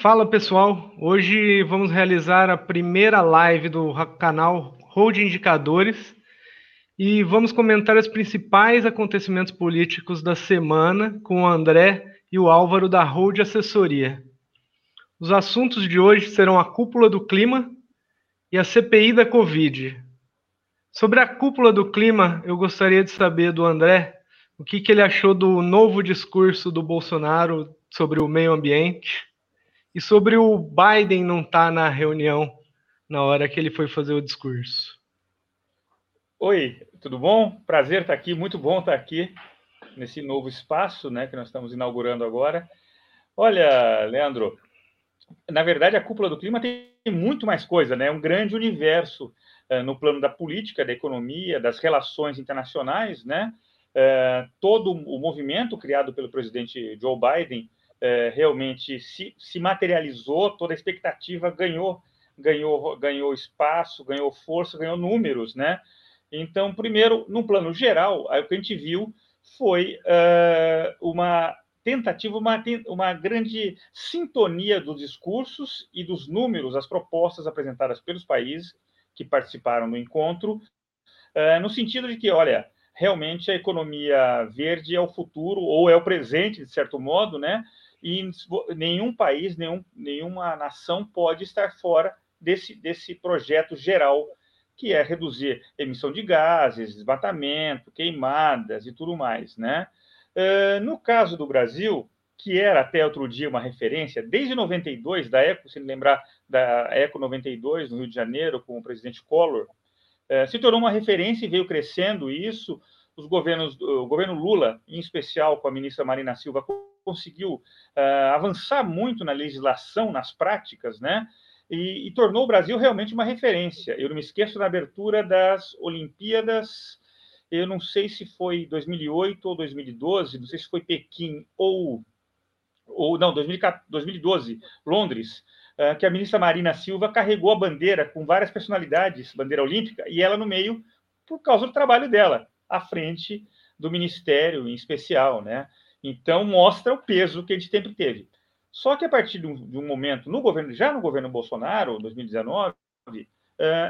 Fala pessoal, hoje vamos realizar a primeira live do canal Road Indicadores e vamos comentar os principais acontecimentos políticos da semana com o André e o Álvaro da Road Assessoria. Os assuntos de hoje serão a cúpula do clima e a CPI da Covid. Sobre a cúpula do clima, eu gostaria de saber do André o que, que ele achou do novo discurso do Bolsonaro sobre o meio ambiente e sobre o Biden não estar tá na reunião na hora que ele foi fazer o discurso. Oi, tudo bom? Prazer estar aqui, muito bom estar aqui nesse novo espaço né, que nós estamos inaugurando agora. Olha, Leandro, na verdade a cúpula do clima tem muito mais coisa, né? É um grande universo uh, no plano da política, da economia, das relações internacionais, né? Uh, todo o movimento criado pelo presidente Joe Biden é, realmente se, se materializou, toda a expectativa ganhou, ganhou, ganhou espaço, ganhou força, ganhou números, né? Então, primeiro, no plano geral, o que a gente viu foi uh, uma tentativa, uma, uma grande sintonia dos discursos e dos números, as propostas apresentadas pelos países que participaram do encontro, uh, no sentido de que, olha, realmente a economia verde é o futuro, ou é o presente, de certo modo, né? E nenhum país, nenhum, nenhuma nação pode estar fora desse, desse projeto geral, que é reduzir emissão de gases, desmatamento, queimadas e tudo mais. Né? Uh, no caso do Brasil, que era até outro dia uma referência, desde 92, da Eco, se lembrar da Eco 92, no Rio de Janeiro, com o presidente Collor, uh, se tornou uma referência e veio crescendo isso. Os governos, o governo Lula, em especial com a ministra Marina Silva, conseguiu uh, avançar muito na legislação, nas práticas, né? E, e, tornou o Brasil realmente uma referência. Eu não me esqueço da abertura das Olimpíadas, eu não sei se foi 2008 ou 2012, não sei se foi Pequim ou, ou não, 2012, Londres, uh, que a ministra Marina Silva carregou a bandeira com várias personalidades, bandeira olímpica, e ela no meio, por causa do trabalho dela, à frente do ministério em especial, né? Então, mostra o peso que gente sempre teve. Só que a partir de um, de um momento, no governo, já no governo Bolsonaro, 2019, uh,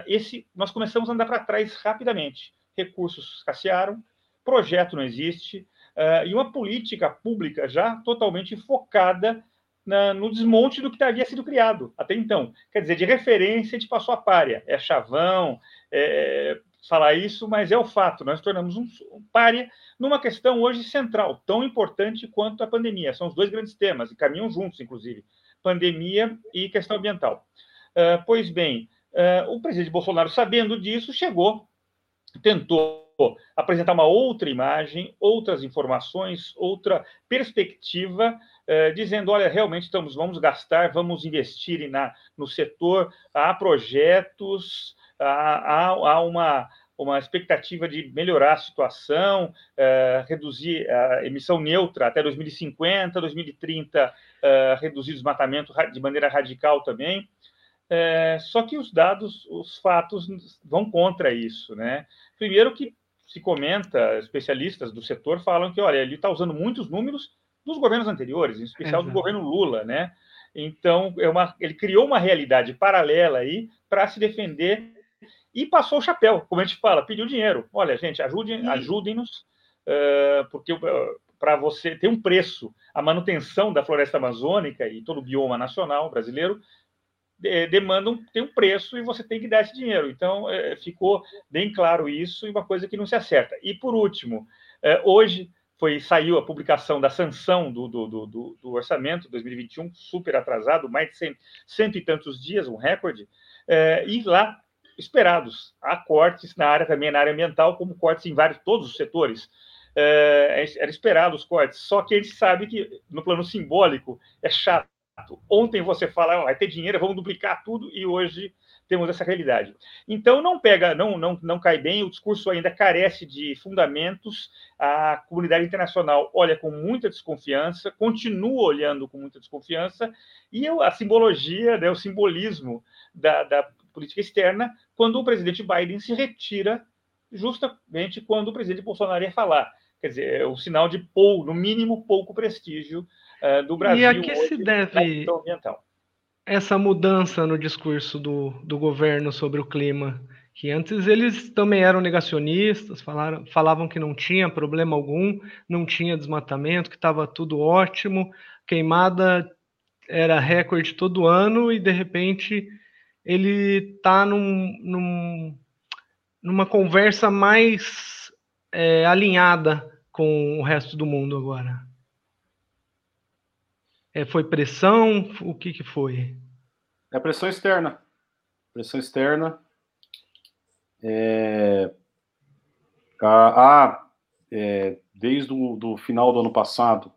esse, nós começamos a andar para trás rapidamente. Recursos escassearam, projeto não existe, uh, e uma política pública já totalmente focada na, no desmonte do que havia sido criado até então. Quer dizer, de referência, a gente passou a párea. É chavão, é, falar isso, mas é o fato. Nós tornamos um, um párea numa questão hoje central, tão importante quanto a pandemia. São os dois grandes temas, e caminham juntos, inclusive, pandemia e questão ambiental. Uh, pois bem, uh, o presidente Bolsonaro, sabendo disso, chegou, tentou apresentar uma outra imagem, outras informações, outra perspectiva, uh, dizendo, olha, realmente estamos, vamos gastar, vamos investir na, no setor, há projetos, há, há uma, uma expectativa de melhorar a situação, uh, reduzir a emissão neutra até 2050, 2030, uh, reduzir o desmatamento de maneira radical também. Uh, só que os dados, os fatos vão contra isso, né? Primeiro que se comenta, especialistas do setor falam que, olha, ele está usando muitos números dos governos anteriores, em especial do governo Lula, né? Então, é uma, ele criou uma realidade paralela aí para se defender e passou o chapéu, como a gente fala, pediu dinheiro. Olha, gente, ajudem, ajudem-nos, uh, porque uh, para você ter um preço, a manutenção da floresta amazônica e todo o bioma nacional brasileiro de, demandam ter um preço e você tem que dar esse dinheiro. Então, uh, ficou bem claro isso e uma coisa que não se acerta. E por último, hoje foi saiu a publicação da sanção do, do, do, do orçamento 2021, super atrasado, mais de cento, cento e tantos dias, um recorde, e lá esperados. Há cortes na área também, na área ambiental, como cortes em vários, todos os setores. É, é, era esperado os cortes, só que a gente sabe que no plano simbólico é chato. Ontem você fala, oh, vai ter dinheiro, vamos duplicar tudo, e hoje temos essa realidade. Então não pega, não, não, não cai bem, o discurso ainda carece de fundamentos, a comunidade internacional olha com muita desconfiança, continua olhando com muita desconfiança, e a simbologia, né, o simbolismo da, da política externa quando o presidente Biden se retira, justamente quando o presidente Bolsonaro ia falar. Quer dizer, é um sinal de pouco, no mínimo, pouco prestígio uh, do Brasil. E a que se deve. essa mudança no discurso do, do governo sobre o clima? Que antes eles também eram negacionistas, falaram, falavam que não tinha problema algum, não tinha desmatamento, que estava tudo ótimo, queimada era recorde todo ano e de repente ele está num, num, numa conversa mais é, alinhada com o resto do mundo agora. É, foi pressão? O que, que foi? É pressão externa. Pressão externa. É, há, é, desde o do final do ano passado,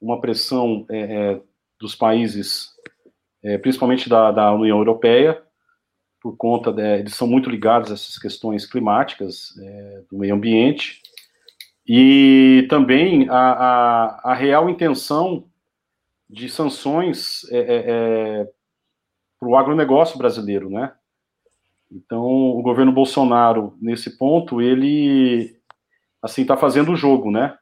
uma pressão é, é dos países, é, principalmente da, da, União Europeia, por conta, de, eles são muito ligados a essas questões climáticas, é, do meio ambiente, e também a, a, a real intenção de sanções é, é, é para o agronegócio brasileiro, né? Então, o governo Bolsonaro, nesse ponto, ele, assim, está fazendo o jogo, né?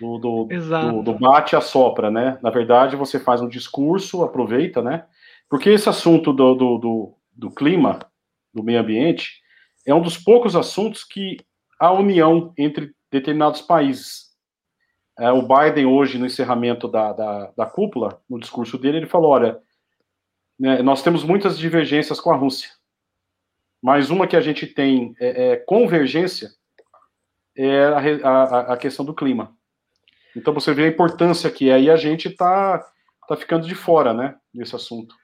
Do, do, do, do bate a sopra, né? Na verdade, você faz um discurso, aproveita, né? Porque esse assunto do, do, do, do clima, do meio ambiente, é um dos poucos assuntos que a união entre determinados países é, o Biden, hoje, no encerramento da, da, da, cúpula, no discurso dele, ele falou: olha, né, nós temos muitas divergências com a Rússia, mas uma que a gente tem é, é convergência é a, a, a, questão do clima. Então você vê a importância que é, e a gente está tá ficando de fora né, desse assunto.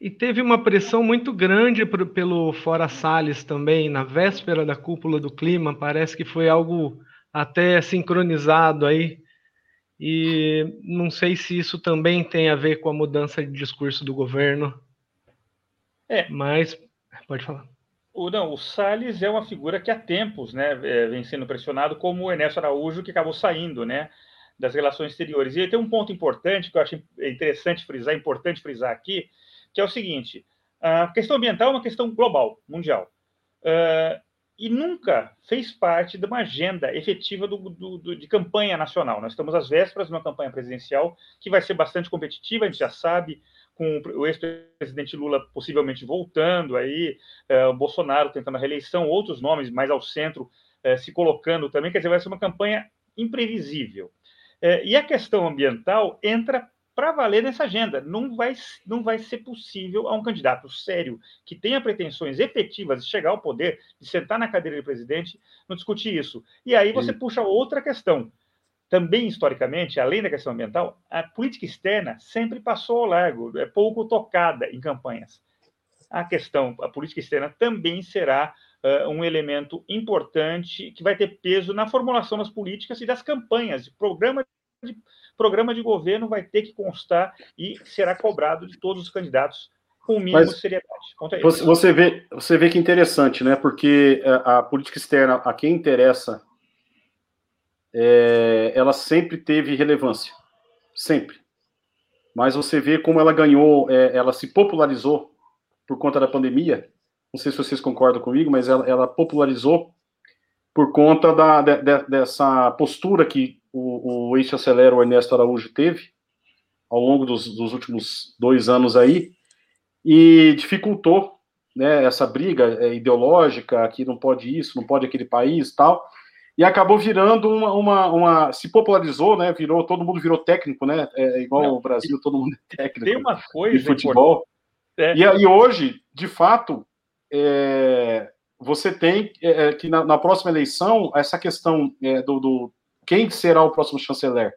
E teve uma pressão muito grande pro, pelo Fora Salles também, na véspera da cúpula do clima, parece que foi algo até sincronizado aí. E não sei se isso também tem a ver com a mudança de discurso do governo. É. Mas pode falar. O, não, o Salles é uma figura que há tempos né, é, vem sendo pressionado, como o Ernesto Araújo, que acabou saindo né, das relações exteriores. E tem um ponto importante que eu acho interessante frisar, importante frisar aqui, que é o seguinte: a questão ambiental é uma questão global, mundial. Uh, e nunca fez parte de uma agenda efetiva do, do, do, de campanha nacional. Nós estamos às vésperas de uma campanha presidencial que vai ser bastante competitiva, a gente já sabe, com o ex-presidente Lula possivelmente voltando aí, o Bolsonaro tentando a reeleição, outros nomes mais ao centro é, se colocando também, quer dizer, vai ser uma campanha imprevisível. E a questão ambiental entra para valer nessa agenda. Não vai, não vai ser possível a um candidato sério que tenha pretensões efetivas de chegar ao poder, de sentar na cadeira de presidente, não discutir isso. E aí você Sim. puxa outra questão. Também, historicamente, além da questão ambiental, a política externa sempre passou ao largo, é pouco tocada em campanhas. A questão, a política externa também será uh, um elemento importante que vai ter peso na formulação das políticas e das campanhas, de programa de programa de governo vai ter que constar e será cobrado de todos os candidatos com o mínimo de seriedade. Você, você, vê, você vê que interessante, né? Porque a, é, a política externa, a quem interessa, é, ela sempre teve relevância. Sempre. Mas você vê como ela ganhou, é, ela se popularizou por conta da pandemia. Não sei se vocês concordam comigo, mas ela, ela popularizou por conta da, de, dessa postura que o, o ex-chanceler Ernesto Araújo teve ao longo dos, dos, últimos dois anos aí e dificultou né, essa briga é, ideológica que não pode isso, não pode aquele país tal e acabou virando uma, uma, uma, se popularizou, né? Virou todo mundo virou técnico, né? É igual não, o Brasil, todo mundo é técnico. Tem uma coisa de futebol. É. E, e, hoje, de fato, é, você tem é, é, que na, na, próxima eleição essa questão é, do, do, quem será o próximo chanceler.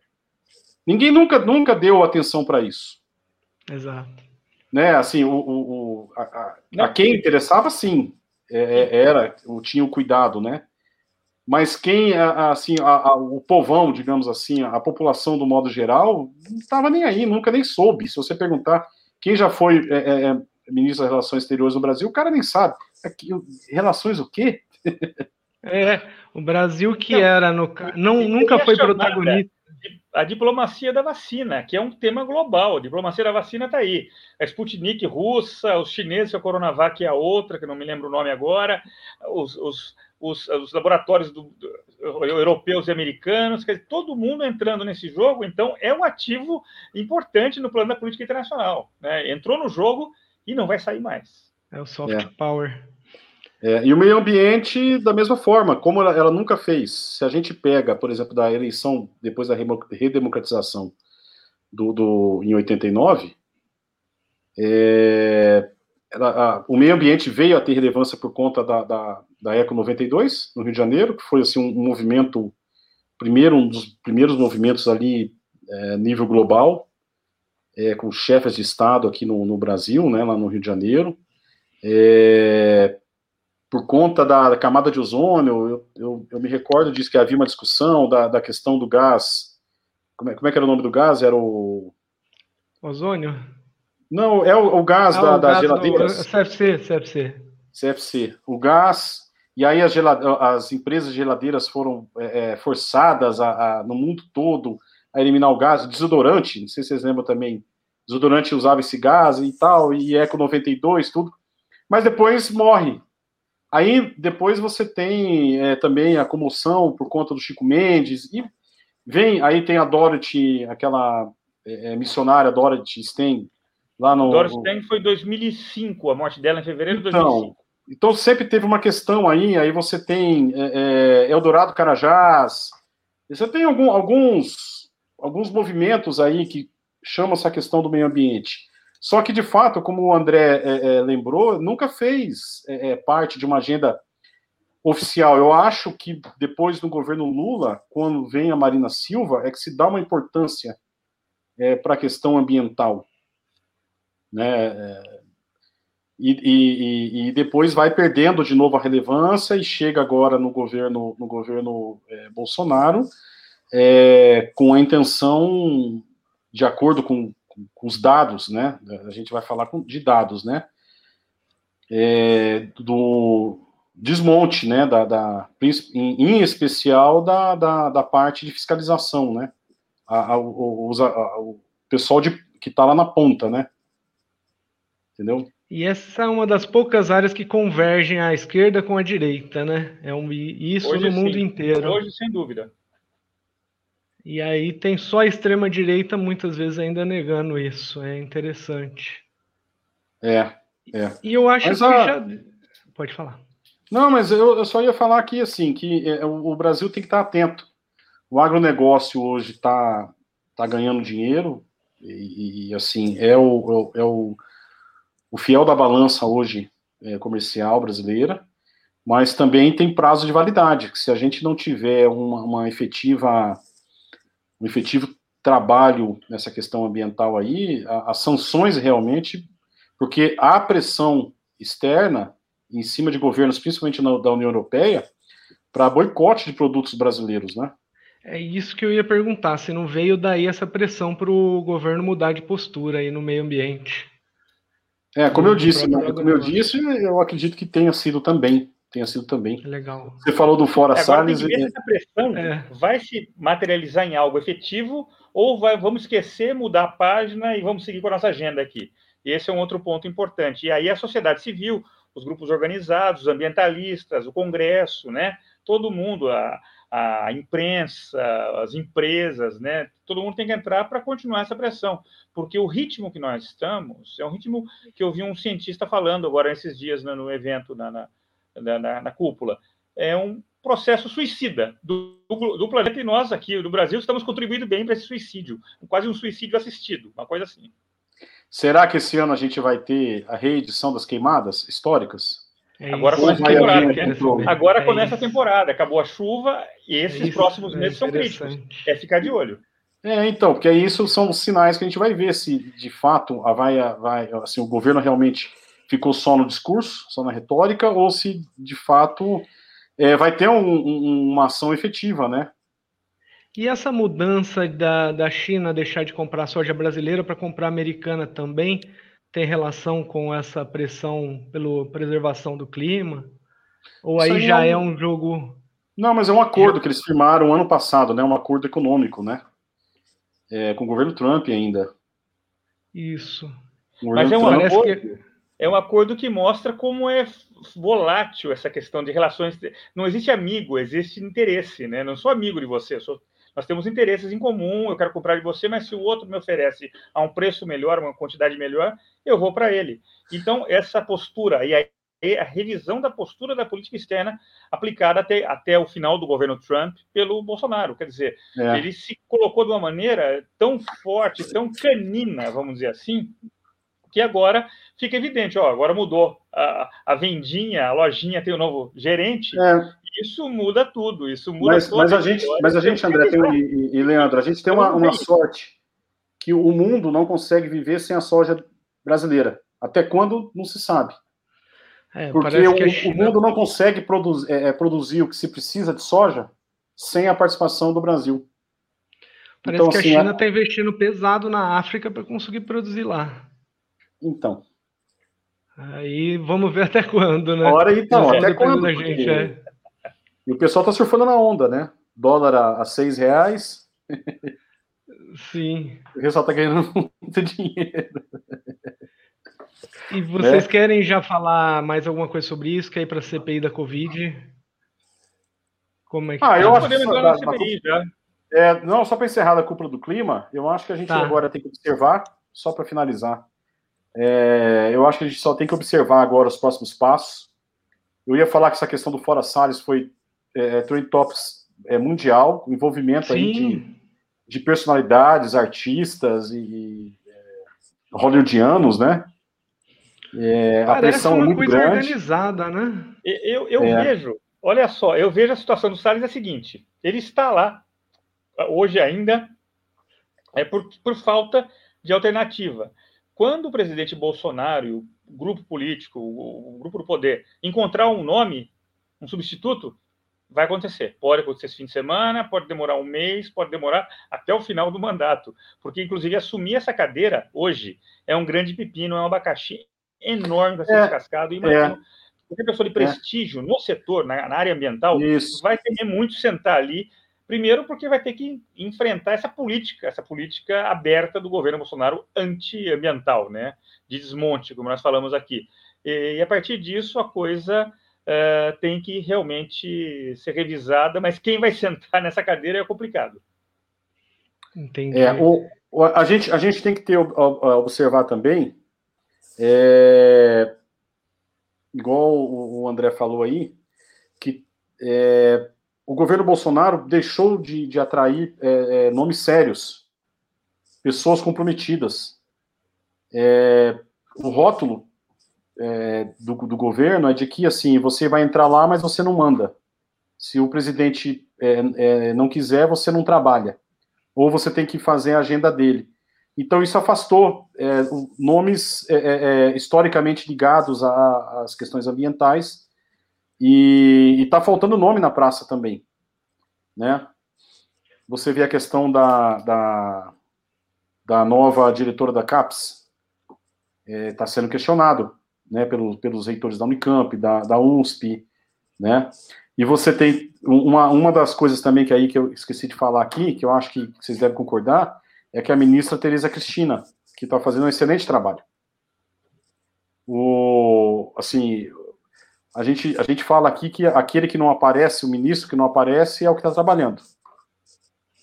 Ninguém nunca, nunca deu atenção para isso. Exato. Né, assim, o, o, o a, a, a, quem interessava, sim, é, é era, tinha o cuidado, né? Mas quem, assim, o povão, digamos assim, a população do modo geral, não estava nem aí, nunca nem soube. Se você perguntar quem já foi é, é, é ministro das Relações Exteriores no Brasil, o cara nem sabe. Aqui, relações o quê? É, o Brasil que não, era no não nunca foi protagonista. A diplomacia da vacina, que é um tema global. A diplomacia da vacina está aí. A Sputnik russa, os chineses, a Coronavac é a outra, que não me lembro o nome agora, os, os, os, os laboratórios do, do, europeus e americanos, quer dizer, todo mundo entrando nesse jogo, então é um ativo importante no plano da política internacional. Né? Entrou no jogo e não vai sair mais. É o soft é. power. É, e o meio ambiente, da mesma forma, como ela, ela, nunca fez. Se a gente pega, por exemplo, da eleição, depois da redemocratização do, do, em 89, é, ela, a, o meio ambiente veio a ter relevância por conta da, da, da Eco 92, no Rio de Janeiro, que foi assim, um, movimento, primeiro, um dos primeiros movimentos ali, é, nível global, é, com chefes de Estado aqui no, no, Brasil, né, lá no Rio de Janeiro. É, por conta da, da, camada de ozônio, eu, eu, eu, me recordo disso que havia uma discussão da, da questão do gás. Como é, como é que era o nome do gás? Era o. Ozônio? Não, é o, o gás ah, da, o das gás geladeiras. No, CFC, CFC. CFC. O gás. E aí as, as empresas de geladeiras foram é, é, forçadas a, a, no mundo todo a eliminar o gás. Desodorante, não sei se vocês lembram também. Desodorante usava esse gás e tal, e Eco 92, tudo. Mas depois morre Aí depois você tem é, também a comoção por conta do Chico Mendes, e vem, aí tem a Dorothy, aquela é, é missionária Dorothy Stein, lá no... Dorothy Stein foi em 2005, a morte dela em fevereiro de então, 2005. Então sempre teve uma questão aí, aí você tem é, é, Eldorado Carajás, você tem algum, alguns, alguns movimentos aí que chamam essa questão do meio ambiente. Só que, de fato, como o André é, é, lembrou, nunca fez é, é, parte de uma agenda oficial. Eu acho que depois do governo Lula, quando vem a Marina Silva, é que se dá uma importância é, para a questão ambiental. Né? É, e, e, e, depois vai perdendo de novo a relevância e chega agora no governo, no governo Bolsonaro com a intenção, de acordo com com os dados, né? A gente vai falar com, de dados, né? É, do desmonte, né? Da, da em, em, especial da, da, da, parte de fiscalização, né? A, a, o, a, o pessoal de, que está lá na ponta, né? Entendeu? E essa é uma das poucas áreas que convergem a esquerda com a direita, né? É um, isso Hoje, no mundo sim. inteiro. Hoje, sem dúvida. E aí tem só a extrema-direita muitas vezes ainda negando isso. É interessante. É, é. E eu acho mas que a... já. Pode falar. Não, mas eu, eu, só ia falar aqui assim, que é, o Brasil tem que estar atento. O agronegócio hoje está tá ganhando dinheiro, e, e assim, é o, é o, o fiel da balança hoje é, comercial brasileira, mas também tem prazo de validade, que se a gente não tiver uma, uma efetiva um efetivo trabalho nessa questão ambiental aí, as sanções realmente, porque há pressão externa em cima de governos, principalmente na, da União Europeia, para boicote de produtos brasileiros, né? É isso que eu ia perguntar, se não veio daí essa pressão para o governo mudar de postura aí no meio ambiente. É, como eu disse, né, como eu disse, eu acredito que tenha sido também tenha sido também. Legal. Você falou do Fora Agora, Salles. Tem que ver essa pressão é. vai se materializar em algo efetivo ou vai, vamos esquecer, mudar a página e vamos seguir com a nossa agenda aqui. E esse é um outro ponto importante. E aí a sociedade civil, os grupos organizados, os ambientalistas, o Congresso, né? Todo mundo, a, a imprensa, as empresas, né? Todo mundo tem que entrar para continuar essa pressão, porque o ritmo que nós estamos é um ritmo que eu vi um cientista falando agora esses dias né, no evento na, na na, na, na cúpula, é um processo suicida do, do, planeta e nós aqui do Brasil estamos contribuindo bem para esse suicídio, quase um suicídio assistido, uma coisa assim. Será que esse ano a gente vai ter a reedição das queimadas históricas? É agora começa a temporada. É, agora é começa isso. a temporada. Acabou a chuva e esses é próximos meses são críticos. É ficar de olho. É, então, porque isso são os sinais que a gente vai ver se de fato a vai, vai assim, o governo realmente ficou só no discurso, só na retórica, ou se de fato é, vai ter um, um, uma ação efetiva, né? E essa mudança da, da China deixar de comprar soja brasileira para comprar americana também tem relação com essa pressão pela preservação do clima? Ou aí, aí já é, é um jogo. Não, mas é um acordo que eles firmaram ano passado, né? Um acordo econômico, né? É, com o governo Trump ainda. Isso. Mas é um acordo. Que é um acordo que mostra como é volátil essa questão de relações. Não existe amigo, existe interesse, né? Não sou amigo de você, sou... nós temos interesses em comum. Eu quero comprar de você, mas se o outro me oferece a um preço melhor, uma quantidade melhor, eu vou para ele. Então, essa postura e a revisão da postura da política externa aplicada até, até o final do governo Trump pelo Bolsonaro. Quer dizer, é. ele se colocou de uma maneira tão forte, tão canina, vamos dizer assim, que agora fica evidente, ó, agora mudou a, a vendinha, a lojinha tem um novo gerente, é. isso muda tudo, isso muda mas, mas a, gente, mas a gente, André tem, e, e, Leandro, a gente tem uma, uma sorte que o mundo não consegue viver sem a soja brasileira. Até quando não se sabe. É, Porque o, China... o, mundo não consegue produzir, é, é, produzir o que se precisa de soja sem a participação do Brasil. Parece então, que assim, a China está investindo pesado na África para conseguir produzir lá. Então. Aí vamos ver até quando, né? Ora, então, até quando? Gente, é. E o pessoal está surfando na onda, né? Dólar a, a seis reais. Sim. O pessoal está ganhando muito dinheiro. E vocês né? querem já falar mais alguma coisa sobre isso? Quer ir para a CPI da Covid? Como é que Ah, tá? eu acho que entrar na CPI já. É, não, só para encerrar a cúpula do clima, eu acho que a gente tá. agora tem que observar, só para finalizar, é, eu acho que a gente só tem que observar agora os próximos passos. Eu ia falar que essa questão do Fora Salles foi é, Trade Topics é, mundial, envolvimento aí de, de, personalidades, artistas e, e é, hollywoodianos, né? É, a pressão uma é muito coisa grande. organizada, né? Eu, eu é. vejo, olha só, eu vejo a situação do Salles é a seguinte: ele está lá hoje ainda é por, por falta de alternativa. Quando o presidente Bolsonaro e o grupo político, o, grupo do poder, encontrar um nome, um substituto, vai acontecer. Pode acontecer esse fim de semana, pode demorar um mês, pode demorar até o final do mandato. Porque, inclusive, assumir essa cadeira hoje é um grande pepino, é um abacaxi enorme para ser é, descascado. Imagino, é. qualquer pessoa de prestígio é. no setor, na, na área ambiental, Isso. vai ter muito sentar ali Primeiro, porque vai ter que enfrentar essa política, essa política aberta do governo Bolsonaro antiambiental, né? De desmonte, como nós falamos aqui. E, a partir disso, a coisa uh, tem que realmente ser revisada, mas quem vai sentar nessa cadeira é complicado. Entendi. É, o, a, gente, a gente tem que ter, observar também, é, igual o André falou aí, que é, o governo Bolsonaro deixou de, de atrair é, é, nomes sérios, pessoas comprometidas. É, o rótulo é, do, do, governo é de que assim você vai entrar lá, mas você não manda. Se o presidente é, é, não quiser, você não trabalha. Ou você tem que fazer a agenda dele. Então isso afastou nomes historicamente ligados às questões ambientais e está faltando nome na praça também, né? Você vê a questão da, da, da nova diretora da CAPES, está é, tá sendo questionado, né, pelos, pelos reitores da Unicamp, da, da UNSP, né? E você tem uma, uma das coisas também que aí que eu esqueci de falar aqui, que eu acho que vocês devem concordar, é que a ministra Tereza Cristina, que está fazendo um excelente trabalho. O, assim, a gente, a gente fala aqui que aquele que não aparece, o ministro que não aparece, é o que está trabalhando.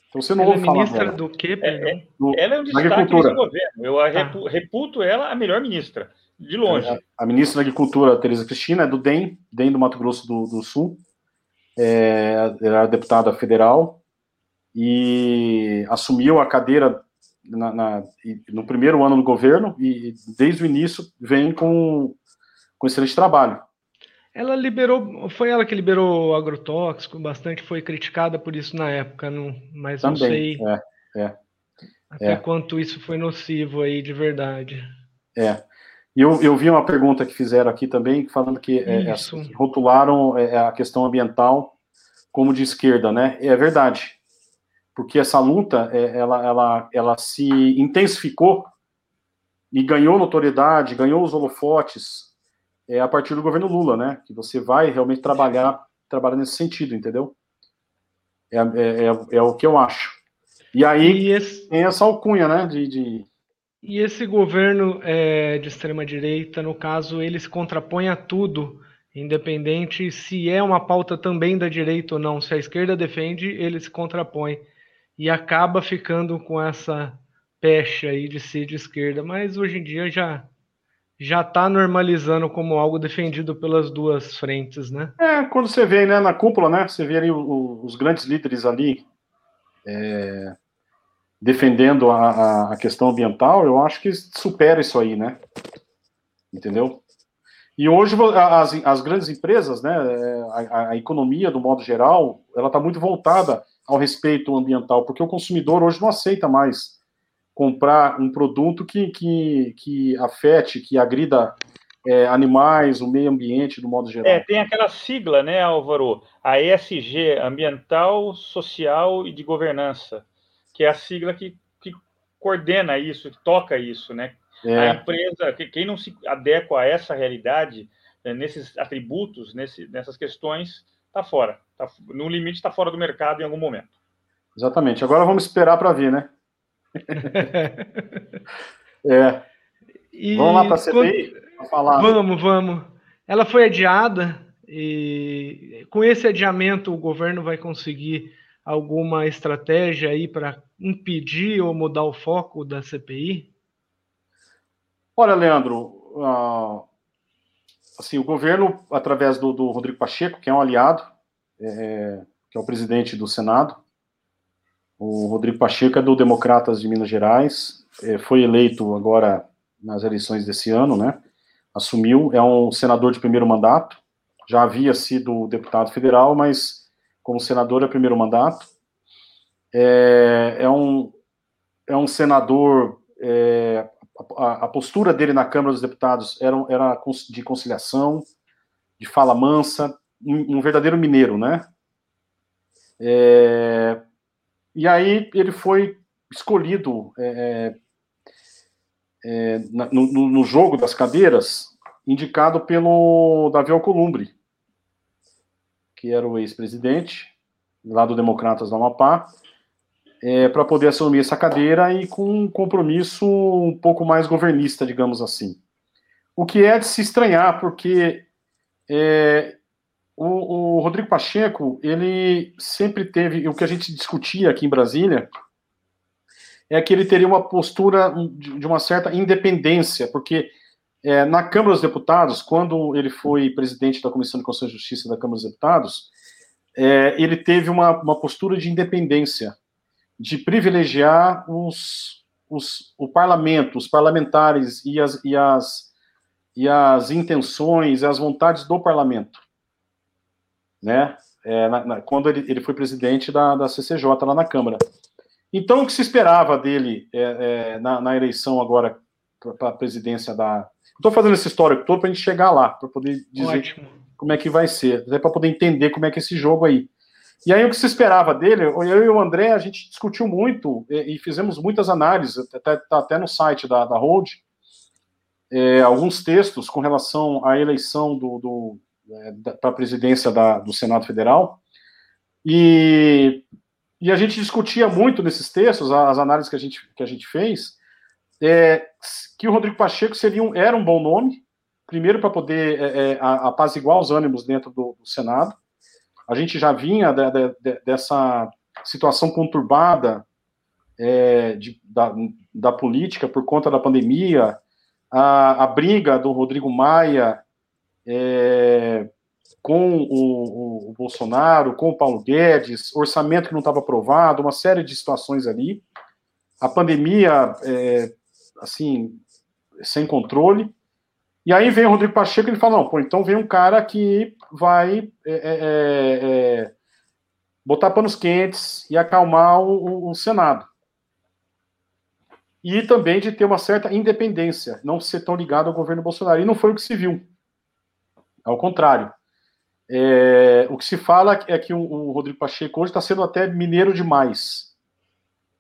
Então você não ela ouve é ministra falar do quê, é, é, Ela é um destaque do governo. Eu tá. reputo ela a melhor ministra, de longe. É, a ministra da Agricultura, Tereza Cristina, é do DEM, DEM do Mato Grosso do, do Sul. É, era deputada federal e assumiu a cadeira na, na, no primeiro ano do governo e desde o início vem com, com excelente trabalho. Ela liberou, foi ela que liberou o agrotóxico bastante, foi criticada por isso na época, não, mas Também, não sei é, é, até é. quanto isso foi nocivo aí de verdade. É. E eu, eu vi uma pergunta que fizeram aqui também, falando que é, é rotularam é, a questão ambiental como de esquerda, né? É verdade, porque essa luta, ela, ela, ela se intensificou e ganhou notoriedade, ganhou os holofotes é a partir do governo Lula, né? Que você vai realmente trabalhar, trabalhar nesse sentido, entendeu? É, é, é, é o que eu acho. E aí e esse... tem essa alcunha, né? De, de, E esse governo é, de extrema direita, no caso, ele se contrapõe a tudo, independente se é uma pauta também da direita ou não. Se a esquerda defende, ele se contrapõe e acaba ficando com essa pecha aí de ser de esquerda. Mas hoje em dia já já está normalizando como algo defendido pelas duas frentes, né? É, quando você vê né, na cúpula, né? Você vê ali os grandes líderes ali é, defendendo a, a, questão ambiental, eu acho que supera isso aí, né? Entendeu? E hoje as, as grandes empresas, né, a, a economia do modo geral, ela está muito voltada ao respeito ambiental, porque o consumidor hoje não aceita mais comprar um produto que, que, que afete, que agrida é, animais, o meio ambiente do modo geral. É, tem aquela sigla, né, Álvaro? A ESG, Ambiental, Social e de Governança que é a sigla que, que coordena isso, que toca isso, né? É. A empresa, quem não se adequa a essa realidade, né, nesses atributos, nesse, nessas questões, está fora. Tá, no limite, está fora do mercado em algum momento. Exatamente. Agora vamos esperar para ver, né? É. E vamos lá para a CPI? Falar. Vamos, vamos. Ela foi adiada e com esse adiamento o governo vai conseguir alguma estratégia aí para impedir ou mudar o foco da CPI? Olha, Leandro, uh, assim, o governo, através do, do, Rodrigo Pacheco, que é um aliado, é, que é o presidente do Senado, o Rodrigo Pacheco é do Democratas de Minas Gerais, é, foi eleito agora nas eleições desse ano, né? Assumiu, é um senador de primeiro mandato, já havia sido deputado federal, mas como senador é primeiro mandato. É, é, um, é um senador. É, a, a, postura dele na Câmara dos Deputados era, era de conciliação, de fala mansa, um, um verdadeiro mineiro, né? É, e aí ele foi escolhido é, é, no, no, jogo das cadeiras, indicado pelo Davi Alcolumbre, que era o ex-presidente, lá do Democratas do Amapá, é, para poder assumir essa cadeira e com um compromisso um pouco mais governista, digamos assim. O que é de se estranhar, porque é, o, o, Rodrigo Pacheco, ele sempre teve, o que a gente discutia aqui em Brasília, é que ele teria uma postura de uma certa independência, porque é, na Câmara dos Deputados, quando ele foi presidente da Comissão de Constituição e Justiça da Câmara dos Deputados, é, ele teve uma, uma, postura de independência, de privilegiar os, os, o parlamento, os parlamentares e as, e, as, e as intenções as vontades do parlamento. Né? É, na, na, quando ele, ele foi presidente da, da CCJ lá na Câmara. Então, o que se esperava dele é, é, na, na eleição agora para a presidência da, Estou fazendo esse histórico todo para a gente chegar lá, para poder dizer Ótimo. como é que vai ser, até para poder entender como é que é esse jogo aí. E aí o que se esperava dele, eu e o André, a gente discutiu muito e, e fizemos muitas análises, até, tá até no site da, da Hold, é, alguns textos com relação à eleição do, do é, para a presidência da, do Senado Federal, e, e a gente discutia muito nesses textos, as análises que a gente, que a gente fez, é, que o Rodrigo Pacheco seria um, era um bom nome, primeiro para poder é, é, apaziguar os ânimos dentro do, do, Senado. A gente já vinha de, de, de, dessa situação conturbada é, da, da, política por conta da pandemia, a, a briga do Rodrigo Maia é, com o, o, o, Bolsonaro, com o Paulo Guedes, orçamento que não estava aprovado, uma série de situações ali. A pandemia é, assim, sem controle. E aí vem o Rodrigo Pacheco e ele fala: não, pô, então vem um cara que vai é, é, é, é botar panos quentes e acalmar o, o, o, Senado. E também de ter uma certa independência, não ser tão ligado ao governo Bolsonaro. E não foi o que se viu. Ao contrário. É, o que se fala é que o, o Rodrigo Pacheco hoje está sendo até mineiro demais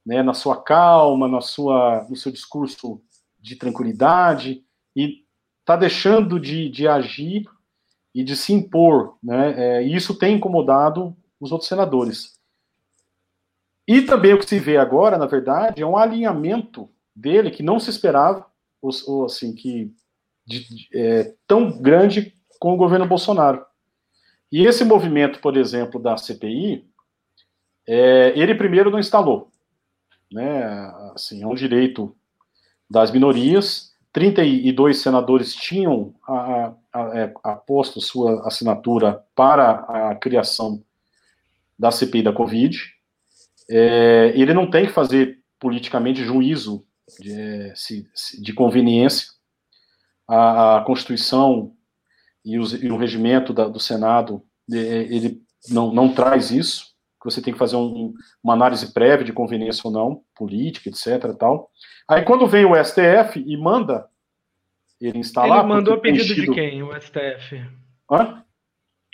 né, na sua calma, na sua, no seu discurso de tranquilidade, e está deixando de, de agir e de se impor. Né, é, e isso tem incomodado os outros senadores. E também o que se vê agora, na verdade, é um alinhamento dele que não se esperava, ou, ou assim, que de, de, é, tão grande com o governo Bolsonaro. E esse movimento, por exemplo, da CPI, é, ele primeiro não instalou. Né, assim, é um direito das minorias. 32 senadores tinham a, a, a, é, aposto sua assinatura para a criação da CPI da Covid. É, ele não tem que fazer politicamente juízo de, é, de conveniência. A, a Constituição e, os, e, o regimento da, do Senado, ele não, não traz isso que você tem que fazer um, uma análise prévia de conveniência ou não, política, etc. Tal. Aí quando vem o STF e manda ele instalar. Ele mandou a pedido de quem, o STF? Hã?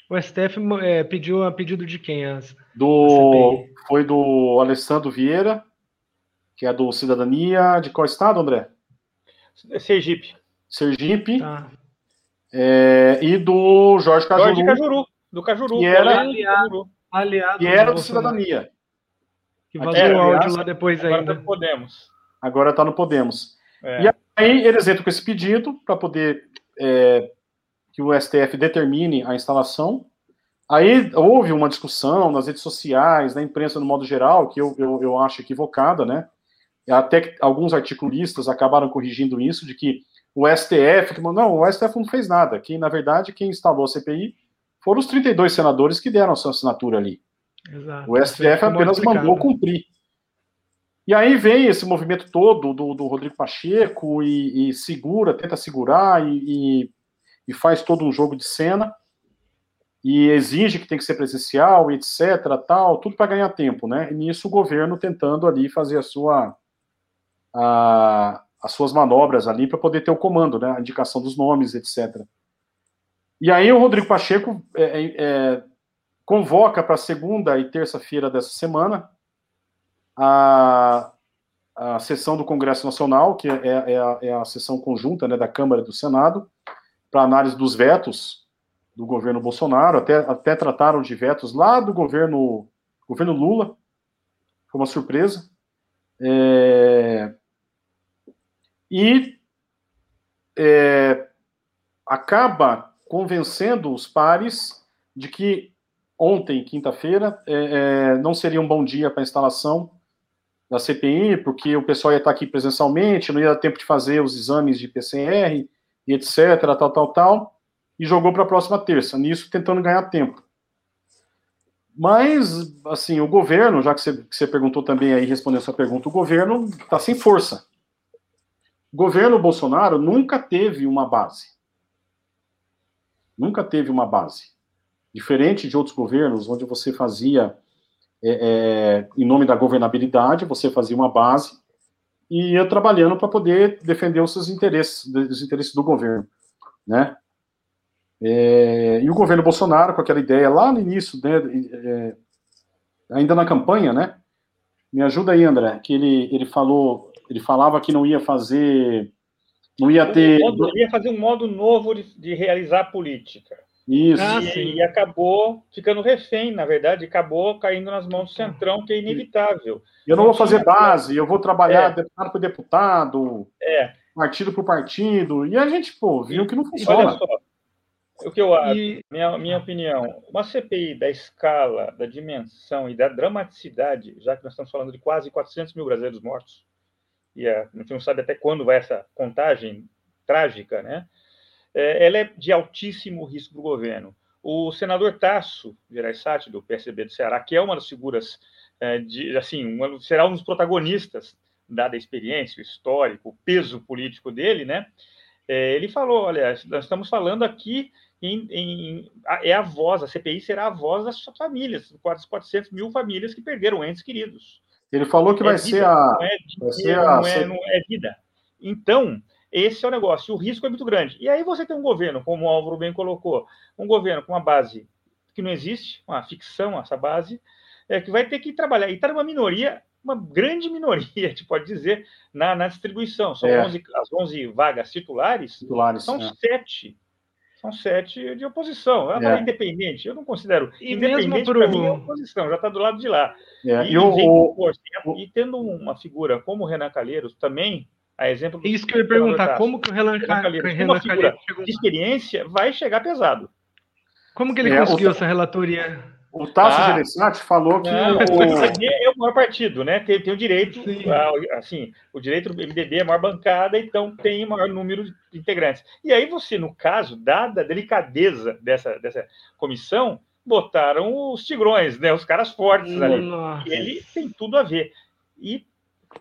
O STF é, pediu a pedido de quem? As, do, foi do Alessandro Vieira, que é do Cidadania. De qual estado, André? Sergipe. Sergipe. Tá. É, e do Jorge Cajuru. Jorge Cajuru. Do Cajuru. Que era, aliado, aliado e era do Cidadania. Que vazou é, o áudio lá depois agora ainda. Tá no Podemos. Agora está no Podemos. É. E aí eles entram com esse pedido para poder é, que o STF determine a instalação. Aí houve uma discussão nas redes sociais, na imprensa no modo geral, que eu, eu, eu acho equivocada, né? Até que alguns articulistas acabaram corrigindo isso, de que o STF, que, não, o STF não fez nada, que na verdade quem instalou a CPI foram os 32 senadores que deram a sua assinatura ali. Exato. O STF apenas mandou cumprir. E aí vem esse movimento todo do, do Rodrigo Pacheco e, e, segura, tenta segurar e, e, e, faz todo um jogo de cena e exige que tem que ser presencial, etc, tal, tudo para ganhar tempo, né? E nisso o governo tentando ali fazer a sua a, as suas manobras ali para poder ter o comando, né? A indicação dos nomes, etc. E aí o Rodrigo Pacheco é, é, é convoca para segunda e terça-feira dessa semana a, a sessão do Congresso Nacional, que é, é, a, é a, sessão conjunta né, da Câmara e do Senado, para análise dos vetos do governo Bolsonaro, até, até trataram de vetos lá do governo, governo Lula, foi uma surpresa. É, e é, acaba convencendo os pares de que ontem, quinta-feira, é, é, não seria um bom dia para a instalação da CPI, porque o pessoal ia estar aqui presencialmente, não ia dar tempo de fazer os exames de PCR e etc, tal, tal, tal, e jogou para a próxima terça, nisso tentando ganhar tempo. Mas, assim, o governo, já que você, que você perguntou também aí, respondendo essa pergunta, o governo está sem força. O governo Bolsonaro nunca teve uma base. Nunca teve uma base. Diferente de outros governos, onde você fazia, é, é, em nome da governabilidade, você fazia uma base e ia trabalhando para poder defender os seus interesses, os interesses do governo, né? É, e o governo Bolsonaro, com aquela ideia lá no início, né, é, ainda na campanha, né? Me ajuda aí, André, que ele, ele falou ele falava que não ia fazer, não ia ter. Modo, ia fazer um modo novo de, de realizar política. Isso. Ah, e, e, acabou ficando refém, na verdade, acabou caindo nas mãos do Centrão, que é inevitável. Eu não vou fazer base, eu vou trabalhar é. deputado por deputado, é. partido por partido, e a gente, pô, viu que não funciona. Olha só, o que eu acho, e... minha, minha opinião, uma CPI da escala, da dimensão e da dramaticidade, já que nós estamos falando de quase 400 mil brasileiros mortos, e a, gente não sabe até quando vai essa contagem trágica, né? É, ela é de altíssimo risco para o governo. O senador Tasso Gereissati, do PSB do Ceará, que é uma das figuras, é, de, assim, uma, será um dos protagonistas, dada a experiência, o histórico, o peso político dele, né? É, ele falou, olha, nós estamos falando aqui em, em, é a voz, a CPI será a voz das famílias, quase 400 mil famílias que perderam entes queridos. Ele falou que é vai, vida, ser a, não é, vai ser a. Não é, não é vida. Então, esse é o negócio. O risco é muito grande. E aí você tem um governo, como o Álvaro bem colocou, um governo com uma base que não existe, uma ficção, essa base, é, que vai ter que trabalhar. E está numa minoria, uma grande minoria, a gente pode dizer, na, na distribuição. São é. 11, as 11 vagas titulares, titulares são é. sete. São sete de oposição. É. independente. Eu não considero. E independente para mim é oposição, já está do lado de lá. É. E, e, o, e, tendo uma figura como o Renan Calheiros, também, a exemplo do. Isso que eu ia perguntar, como que o Renan, Renan Calheiros, Renan uma figura Calheiros de experiência, vai chegar pesado. Como que ele é, conseguiu o... essa relatoria? O Tasso ah, Gereissati falou que. Não, o MDB é o maior partido, né? Tem, tem o direito, a, assim, o direito do MDB é a maior bancada, então tem o maior número de integrantes. E aí você, no caso, dada a delicadeza dessa, dessa comissão, botaram os tigrões, né? Os caras fortes ali. Nossa. Ele tem tudo a ver. E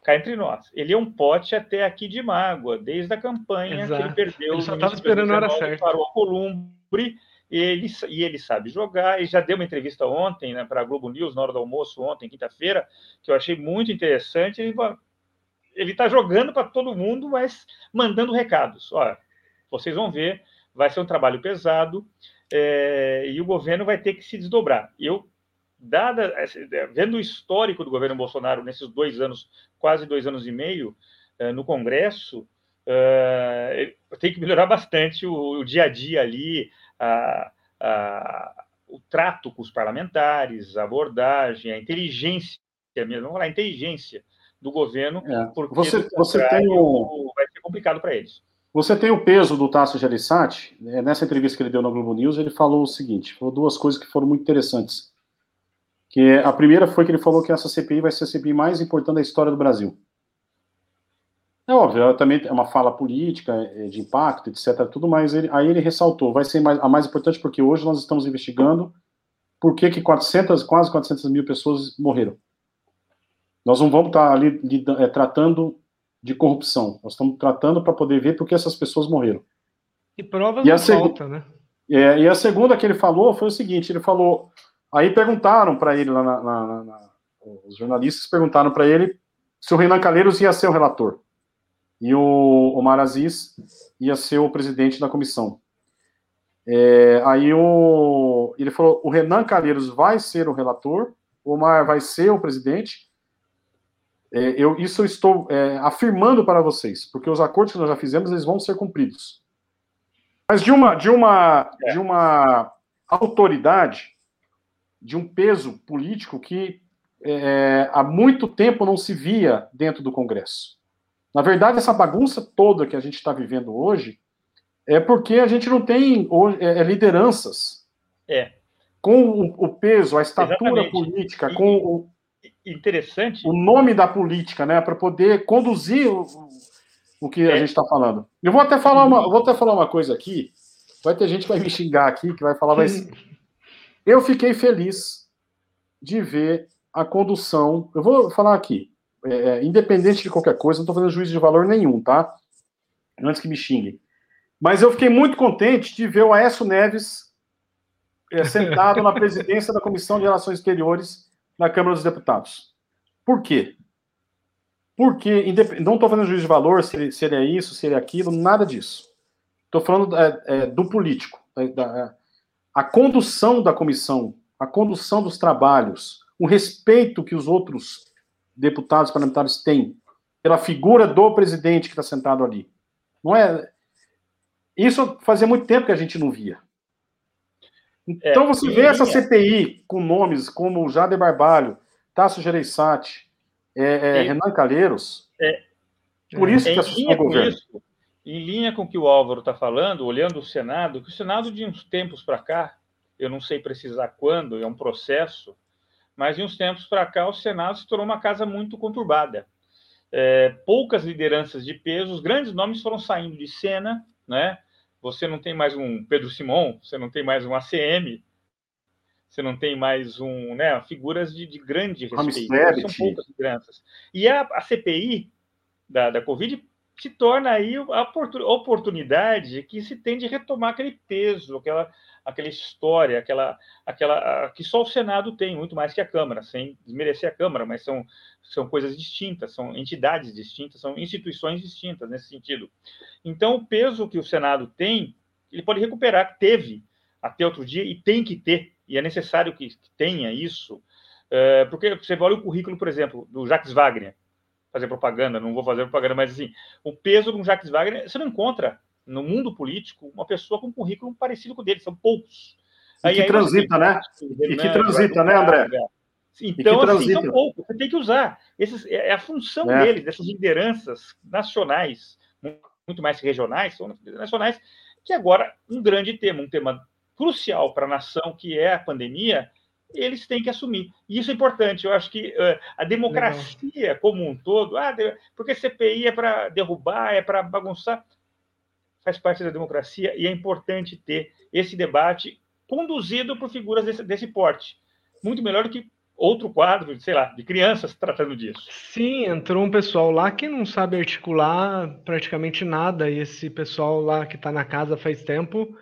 cá entre nós, ele é um pote até aqui de mágoa, desde a campanha Exato. que ele perdeu. Ele só estava esperando a hora certa. Para o Columbre e ele, e ele sabe jogar, e já deu uma entrevista ontem né, para a Globo News, na hora do almoço, ontem, quinta-feira, que eu achei muito interessante. Ele está jogando para todo mundo, mas mandando recados. Olha, vocês vão ver, vai ser um trabalho pesado, é, e o governo vai ter que se desdobrar. Eu, dada, vendo o histórico do governo Bolsonaro nesses dois anos, quase dois anos e meio, é, no Congresso, é, tem que melhorar bastante o, o dia a dia ali, a, a, o trato com os parlamentares, a abordagem, a inteligência mesmo, vamos falar, a inteligência do governo, é. porque você, você tem o... vai ser complicado para eles. Você tem o peso do Tasso Gereissati, né? nessa entrevista que ele deu na Globo News, ele falou o seguinte, falou duas coisas que foram muito interessantes. Que a primeira foi que ele falou que essa CPI vai ser a CPI mais importante da história do Brasil. É óbvio, também é uma fala política, é, de impacto, etc. Tudo, mas ele, aí ele ressaltou, vai ser mais, a mais importante porque hoje nós estamos investigando por que, que 400, quase 400 mil pessoas morreram. Nós não vamos estar ali é, tratando de corrupção, nós estamos tratando para poder ver por que essas pessoas morreram. E provas e não falta, né? É, e a segunda que ele falou foi o seguinte, ele falou, aí perguntaram para ele lá na, na, na, os jornalistas perguntaram para ele se o Renan Calheiros ia ser o relator e o Omar Aziz ia ser o presidente da comissão. É, aí o, ele falou: o Renan Calheiros vai ser o relator, o Omar vai ser o presidente. É, eu, isso eu estou é, afirmando para vocês, porque os acordos que nós já fizemos eles vão ser cumpridos. Mas de uma, de uma, é. de uma autoridade, de um peso político que é, há muito tempo não se via dentro do Congresso. Na verdade, essa bagunça toda que a gente está vivendo hoje é porque a gente não tem é, é, lideranças é. com o, o peso, a estatura Exatamente. política, e, com o, interessante o nome da política, né, para poder conduzir o, o que é. a gente está falando. Eu vou até falar uma, vou até falar uma coisa aqui. Vai ter gente que vai me xingar aqui, que vai falar, mas eu fiquei feliz de ver a condução. Eu vou falar aqui. É, é, independente de qualquer coisa, não estou fazendo juízo de valor nenhum, tá? Antes que me xinguem. Mas eu fiquei muito contente de ver o Aécio Neves é, sentado na presidência da Comissão de Relações Exteriores na Câmara dos Deputados. Por quê? Porque, não estou fazendo juízo de valor, se ele, se ele, é isso, se ele é aquilo, nada disso. Estou falando é, é, do político. Da, a condução da comissão, a condução dos trabalhos, o respeito que os outros deputados parlamentares têm pela figura do presidente que está sentado ali. Não é? Isso fazia muito tempo que a gente não via. Então é, você vê essa CPI com nomes como Jader Barbalho, Tasso Gereissati, é, é, Renan Calheiros. É. por isso que assustou o governo. Isso, em linha com o que o Álvaro está falando, olhando o Senado, que o Senado de uns tempos para cá, eu não sei precisar quando, é um processo, mas de uns tempos para cá o Senado se tornou uma casa muito conturbada. É, poucas lideranças de peso, os grandes nomes foram saindo de cena, né? Você não tem mais um Pedro Simon, você não tem mais um ACM, você não tem mais um, né, figuras de, de grande respeito. São poucas lideranças. E a, a CPI da, da Covid se torna aí a oportunidade que se tem de retomar aquele peso, aquela, aquela história, aquela, aquela que só o Senado tem, muito mais que a Câmara, sem desmerecer a Câmara, mas são, são coisas distintas, são entidades distintas, são instituições distintas nesse sentido. Então, o peso que o Senado tem, ele pode recuperar, teve até outro dia e tem que ter, e é necessário que, tenha isso, é, porque você olha o currículo, por exemplo, do Jacques Wagner, fazer propaganda, não vou fazer propaganda, mas assim, o peso de um Jacques Wagner você não encontra no mundo político uma pessoa com um currículo parecido com o dele, são poucos. E aí, que aí transita, né? E que transita, né, André? Então, assim, são poucos, você tem que usar. Esses, é, é a função é. deles, dessas lideranças nacionais, muito mais regionais, são nacionais, que agora um grande tema, um tema crucial para a nação, que é a pandemia, eles têm que assumir. E isso é importante. Eu acho que uh, a democracia Não. como um todo, ah, porque CPI é para derrubar, é para bagunçar, faz parte da democracia e é importante ter esse debate conduzido por figuras desse, desse porte. Muito melhor do que outro quadro, sei lá, de crianças tratando disso. Sim, entrou um pessoal lá que não sabe articular praticamente nada, e esse pessoal lá que está na casa faz tempo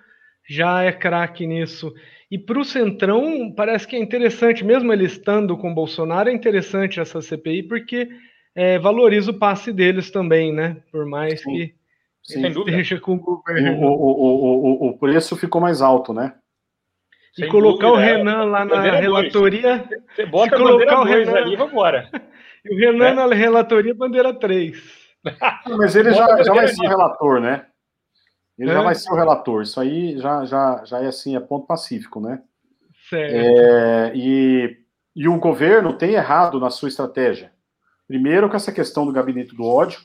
já é craque nisso. E para o Centrão, parece que é interessante, mesmo ele estando com o Bolsonaro, é interessante essa CPI, porque é, valoriza o passe deles também, né? Por mais Sim. que Sim, esteja com o governo. O, o, o, o, preço ficou mais alto, né? E colocar dúvida, o é. Renan lá na relatoria. Você bota colocar o Renan ali, vambora. E o Renan é? na relatoria, bandeira 3. Mas ele já, já vai ser o relator, né? Ele é? já vai ser o relator. Isso aí já, já, já é assim, é ponto pacífico, né? Certo. É, e, e o governo tem errado na sua estratégia. Primeiro, com essa questão do gabinete do ódio.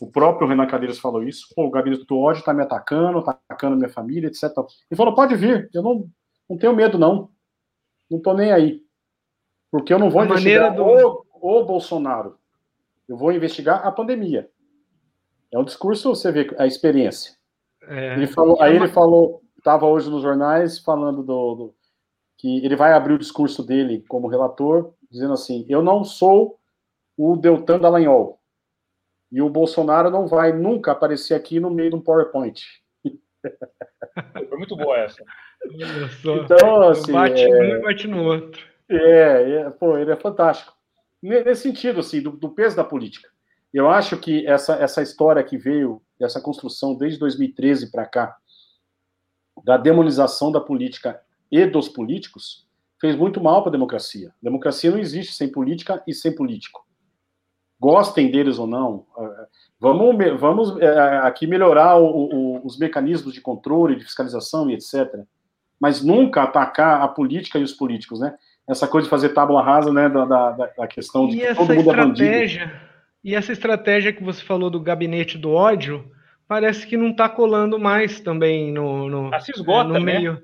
O próprio Renan Cadeiras falou isso. Pô, o gabinete do ódio está me atacando, está atacando minha família, etc. Ele falou: pode vir, eu não, não tenho medo, não. Não tô nem aí. Porque eu não vou a investigar do... o, o Bolsonaro. Eu vou investigar a pandemia. É um discurso, você vê a experiência. É, ele falou, aí ele falou, estava hoje nos jornais falando do, do, que ele vai abrir o discurso dele como relator, dizendo assim: eu não sou o Deltan Dallagnol. E o Bolsonaro não vai nunca aparecer aqui no meio de um PowerPoint. Foi muito boa essa. Então, assim. Bate é... um e bate no outro. É, é, pô, ele é fantástico. Nesse sentido, assim, do, do, peso da política. Eu acho que essa, essa história que veio, essa construção desde 2013 para cá, da demonização da política e dos políticos, fez muito mal para a democracia. Democracia não existe sem política e sem político. Gostem deles ou não, é, vamos, vamos é, aqui melhorar o, o, os mecanismos de controle, de fiscalização e etc mas nunca atacar a política e os políticos, né? Essa coisa de fazer tábua rasa, né, da, da, da questão de e que todo mundo é bandido. E essa estratégia que você falou do gabinete do ódio, parece que não está colando mais também no, no, ah, se esgota, no né? meio.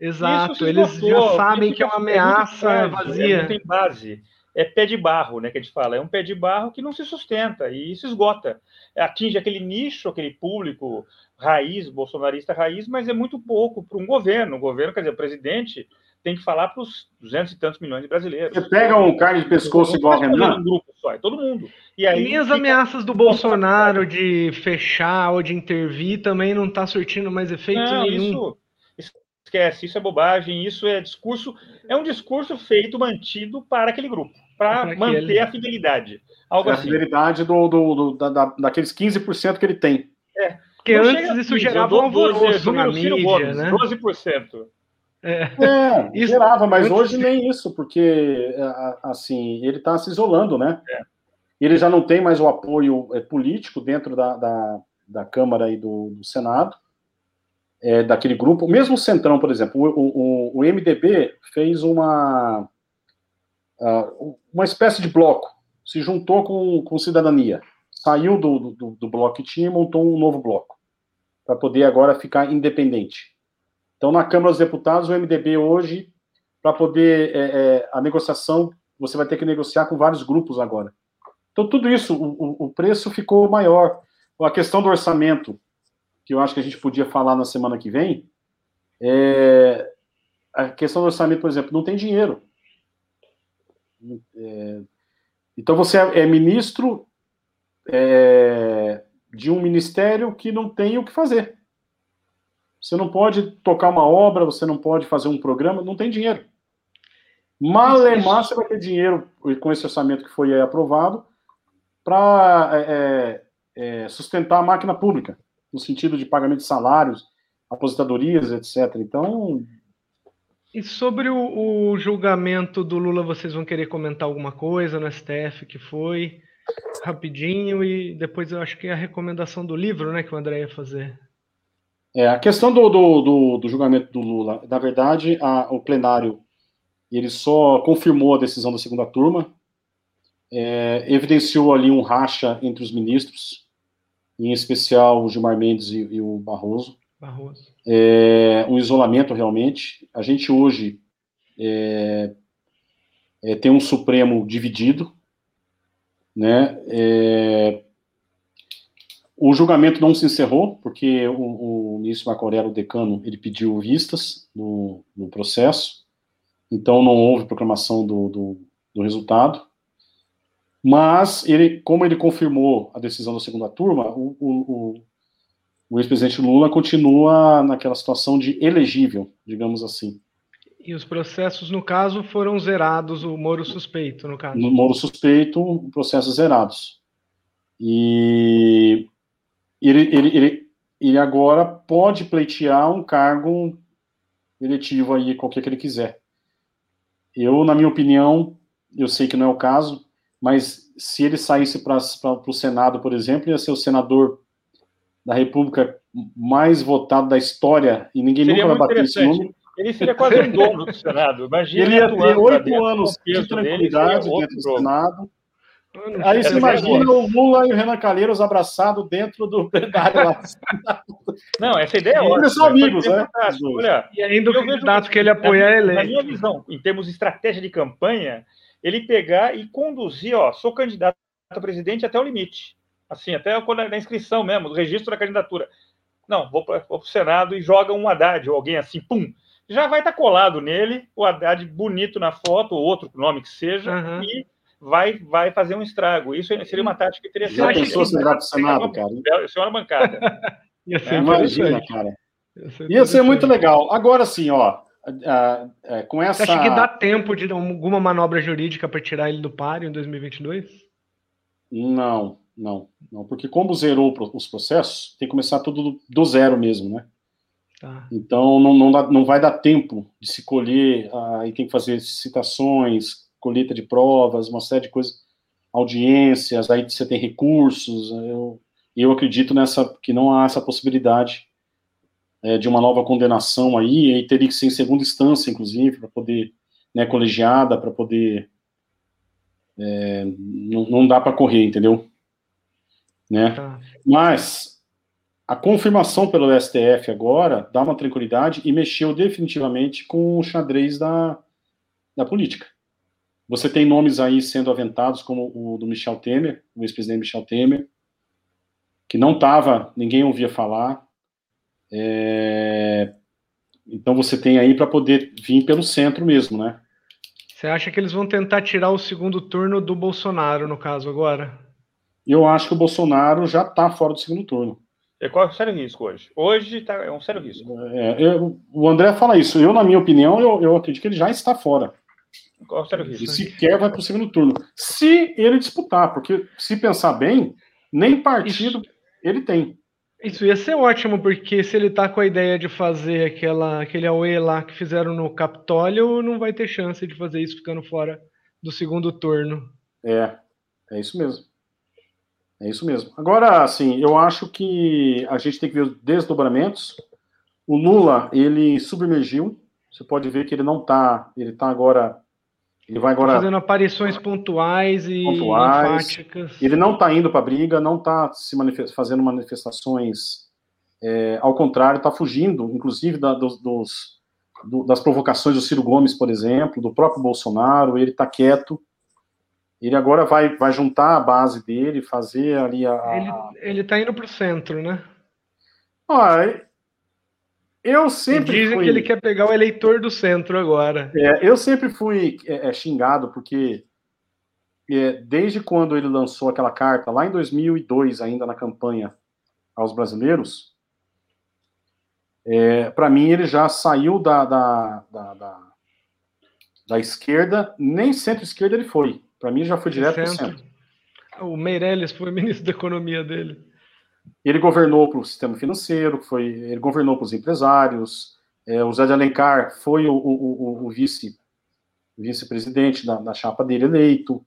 Exato, eles já sabem que é uma ameaça é vazia. Não tem base. É pé de barro, né, que a gente fala. É um pé de barro que não se sustenta e se esgota. Atinge aquele nicho, aquele público raiz, bolsonarista raiz, mas é muito pouco para um governo. O governo, quer dizer, o presidente tem que falar para os duzentos e tantos milhões de brasileiros. Você pega um carne de pescoço igual a Renan? Um grupo só, é todo mundo. E, aí, e as fica... ameaças do Bolsonaro de fechar ou de intervir também não está surtindo mais efeito não, nenhum. Isso, esquece, isso é bobagem, isso é discurso, é um discurso feito, mantido para aquele grupo, para manter a fidelidade. Algo é assim. A fidelidade do, do, do da, daqueles 15% que ele tem. É. Porque não antes isso gerava um alvoroço na mídia, Gomes, né? 12%. É, é isso, gerava, mas hoje nem isso, porque é, assim ele está se isolando, né? É. Ele já não tem mais o apoio é, político dentro da, da, da Câmara e do, do Senado, é, daquele grupo. Mesmo o Centrão, por exemplo, o, o, o MDB fez uma, uma espécie de bloco, se juntou com, com cidadania, saiu do, do, do bloco que tinha e montou um novo bloco para poder agora ficar independente. Então, na Câmara dos Deputados, o MDB hoje, para poder é, é, a negociação, você vai ter que negociar com vários grupos agora. Então, tudo isso, o, o preço ficou maior. A questão do orçamento, que eu acho que a gente podia falar na semana que vem, é, a questão do orçamento, por exemplo, não tem dinheiro. É, então, você é, é ministro, é, de um ministério que não tem o que fazer. Você não pode tocar uma obra, você não pode fazer um programa, não tem dinheiro. Malemar você vai ter dinheiro com esse orçamento que foi aprovado para é, é, é, sustentar a máquina pública, no sentido de pagamento de salários, aposentadorias, etc. Então. E sobre o, o julgamento do Lula, vocês vão querer comentar alguma coisa no STF que foi? rapidinho e depois eu acho que é a recomendação do livro, né, que o André ia fazer. É, a questão do, do, do, do, julgamento do Lula, na verdade, a, o plenário ele só confirmou a decisão da segunda turma, é, evidenciou ali um racha entre os ministros, em especial o Gilmar Mendes e, e o Barroso. Barroso. É, um isolamento realmente. A gente hoje é, é tem um Supremo dividido, né? O julgamento não se encerrou, porque o, o ministro Marco Aurélio, o decano, ele pediu vistas no, no processo, então não houve proclamação do, do, do resultado. Mas, ele, como ele confirmou a decisão da segunda turma, o, o, o ex-presidente Lula continua naquela situação de elegível, digamos assim. E os processos, no caso, foram zerados, o Moro suspeito, no caso? No Moro suspeito, processos zerados. E ele, ele, ele, ele agora pode pleitear um cargo eletivo aí, qualquer que ele quiser. Eu, na minha opinião, eu sei que não é o caso, mas se ele saísse para o Senado, por exemplo, ia ser o senador da República mais votado da história, e ninguém Seria nunca vai bater esse número. Ele seria quase um dono do Senado. Imagina ele ia ter oito anos de tranquilidade dentro do. Senado. Aí você imagina o Lula e o Renan Calheiros abraçados dentro do plenário lá. Não, essa ideia é ótima. Eles são amigos, né? Olha, e ainda o candidato que ele apoia é eleito. Na minha visão, em termos de estratégia de campanha, ele pegar e conduzir, ó, sou candidato a presidente até o limite. Assim, até na inscrição mesmo, do registro da candidatura. Não, vou para o Senado e joga um Haddad ou alguém assim, pum. Já vai estar tá colado nele, o Haddad bonito na foto, ou outro nome que seja, uhum. e vai, vai fazer um estrago. Isso seria uma tática interessante. Já pensou se para o Senado, cara? Senhora bancada. Ia ser, é, imagina, cara. Ia ser, Ia ser muito legal. Agora sim, ó. Uh, uh, com essa... Você acha que dá tempo de alguma manobra jurídica para tirar ele do páreo em 2022? Não, não, não, porque como zerou os processos, tem que começar tudo do, zero mesmo, né? Tá. Então não, não, dá, não vai dar tempo de se colher, aí uh, tem que fazer citações, colheita de provas, uma série de coisas, audiências, aí você tem recursos. Eu, eu acredito nessa que não há essa possibilidade é, de uma nova condenação aí, e teria que ser em segunda instância, inclusive, para poder, né, colegiada, para poder. É, não, não dá para correr, entendeu? Né? Tá. Mas a confirmação pelo STF agora dá uma tranquilidade e mexeu definitivamente com o xadrez da, da política. Você tem nomes aí sendo aventados, como o do Michel Temer, o ex-presidente Michel Temer, que não estava, ninguém ouvia falar. É... Então você tem aí para poder vir pelo centro mesmo, né? Você acha que eles vão tentar tirar o segundo turno do Bolsonaro, no caso, agora? Eu acho que o Bolsonaro já está fora do segundo turno. É qual é o sério risco hoje? Hoje tá, é um sério risco. É, eu, o André fala isso. Eu, na minha opinião, eu, eu acredito que ele já está fora. Qual será o risco? E sequer vai para o segundo turno. Se ele disputar, porque se pensar bem, nem partido Isso. ele tem. Isso ia ser ótimo, porque se ele tá com a ideia de fazer aquela, aquele AUE lá que fizeram no Capitólio, não vai ter chance de fazer isso ficando fora do segundo turno. É, é isso mesmo. É isso mesmo. Agora, assim, eu acho que a gente tem que ver os desdobramentos. O Lula, ele submergiu. Você pode ver que ele não tá, ele tá agora ele vai agora. fazendo aparições pontuais e pontuais. enfáticas. Ele não está indo para a briga, não está se manifest... fazendo manifestações. É, ao contrário, está fugindo, inclusive, da, dos, dos do, das provocações do Ciro Gomes, por exemplo, do próprio Bolsonaro. Ele está quieto. Ele agora vai, vai juntar a base dele, fazer ali a. Ele está indo para o centro, né? Ah, eu sempre e dizem fui... que ele quer pegar o eleitor do centro agora. É, eu sempre fui é, é, xingado porque é, desde quando ele lançou aquela carta lá em 2002, ainda na campanha aos brasileiros, é, para mim ele já saiu da, da, da, da, da esquerda, nem centro-esquerda ele foi. Para mim já foi direto para o centro. O Meirelles foi ministro da economia dele. Ele governou para o sistema financeiro, foi, ele governou para os empresários. É, o Zé de Alencar foi o, o, o vice vice-presidente da, da, chapa dele eleito.